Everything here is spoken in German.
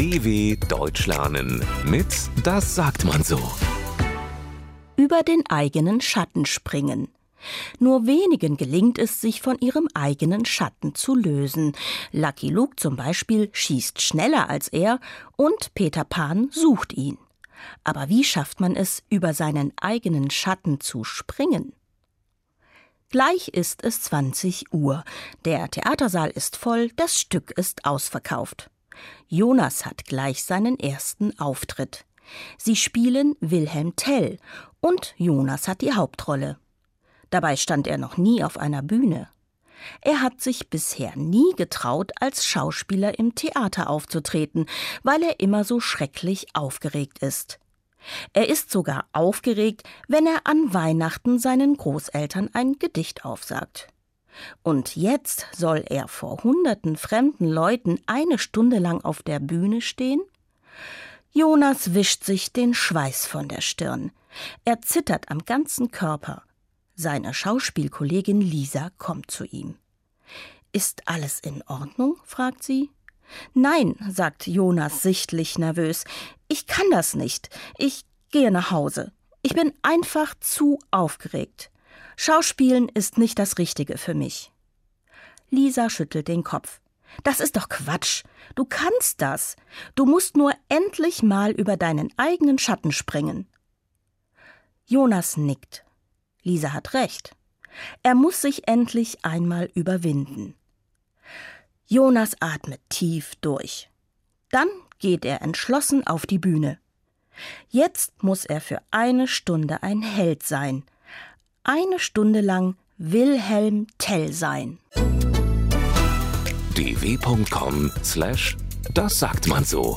DW Deutsch lernen mit Das sagt man so. Über den eigenen Schatten springen. Nur wenigen gelingt es, sich von ihrem eigenen Schatten zu lösen. Lucky Luke zum Beispiel schießt schneller als er und Peter Pan sucht ihn. Aber wie schafft man es, über seinen eigenen Schatten zu springen? Gleich ist es 20 Uhr. Der Theatersaal ist voll, das Stück ist ausverkauft. Jonas hat gleich seinen ersten Auftritt. Sie spielen Wilhelm Tell und Jonas hat die Hauptrolle. Dabei stand er noch nie auf einer Bühne. Er hat sich bisher nie getraut, als Schauspieler im Theater aufzutreten, weil er immer so schrecklich aufgeregt ist. Er ist sogar aufgeregt, wenn er an Weihnachten seinen Großeltern ein Gedicht aufsagt. Und jetzt soll er vor hunderten fremden Leuten eine Stunde lang auf der Bühne stehen? Jonas wischt sich den Schweiß von der Stirn. Er zittert am ganzen Körper. Seine Schauspielkollegin Lisa kommt zu ihm. Ist alles in Ordnung? fragt sie. Nein, sagt Jonas sichtlich nervös. Ich kann das nicht. Ich gehe nach Hause. Ich bin einfach zu aufgeregt. Schauspielen ist nicht das Richtige für mich. Lisa schüttelt den Kopf. Das ist doch Quatsch. Du kannst das. Du musst nur endlich mal über deinen eigenen Schatten springen. Jonas nickt. Lisa hat recht. Er muss sich endlich einmal überwinden. Jonas atmet tief durch. Dann geht er entschlossen auf die Bühne. Jetzt muss er für eine Stunde ein Held sein. Eine Stunde lang Wilhelm Tell sein. dw.com slash das sagt man so.